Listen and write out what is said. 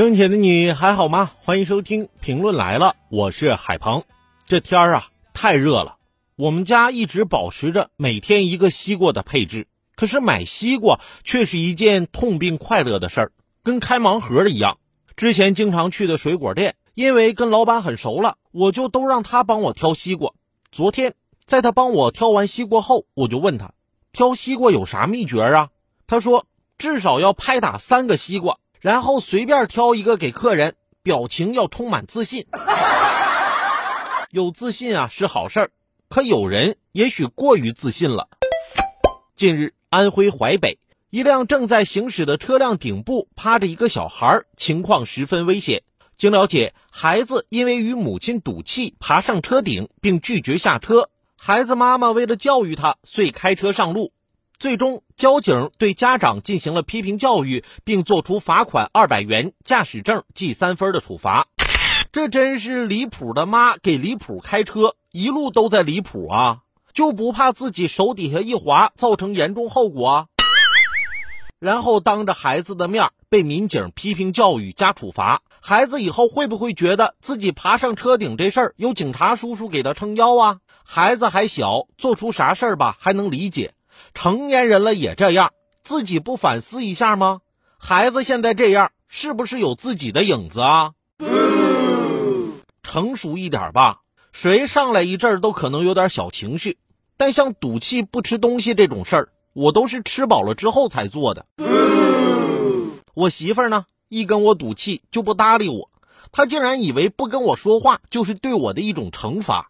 生前的你还好吗？欢迎收听评论来了，我是海鹏。这天儿啊太热了，我们家一直保持着每天一个西瓜的配置。可是买西瓜却是一件痛并快乐的事儿，跟开盲盒一样。之前经常去的水果店，因为跟老板很熟了，我就都让他帮我挑西瓜。昨天在他帮我挑完西瓜后，我就问他挑西瓜有啥秘诀啊？他说至少要拍打三个西瓜。然后随便挑一个给客人，表情要充满自信。有自信啊是好事儿，可有人也许过于自信了。近日，安徽淮北一辆正在行驶的车辆顶部趴着一个小孩，情况十分危险。经了解，孩子因为与母亲赌气，爬上车顶并拒绝下车。孩子妈妈为了教育他，遂开车上路。最终，交警对家长进行了批评教育，并作出罚款二百元、驾驶证记三分的处罚。这真是离谱的妈给离谱开车，一路都在离谱啊！就不怕自己手底下一滑，造成严重后果？然后当着孩子的面被民警批评教育加处罚，孩子以后会不会觉得自己爬上车顶这事儿有警察叔叔给他撑腰啊？孩子还小，做出啥事儿吧还能理解。成年人了也这样，自己不反思一下吗？孩子现在这样，是不是有自己的影子啊？成熟一点吧，谁上来一阵儿都可能有点小情绪，但像赌气不吃东西这种事儿，我都是吃饱了之后才做的。我媳妇儿呢，一跟我赌气就不搭理我，她竟然以为不跟我说话就是对我的一种惩罚。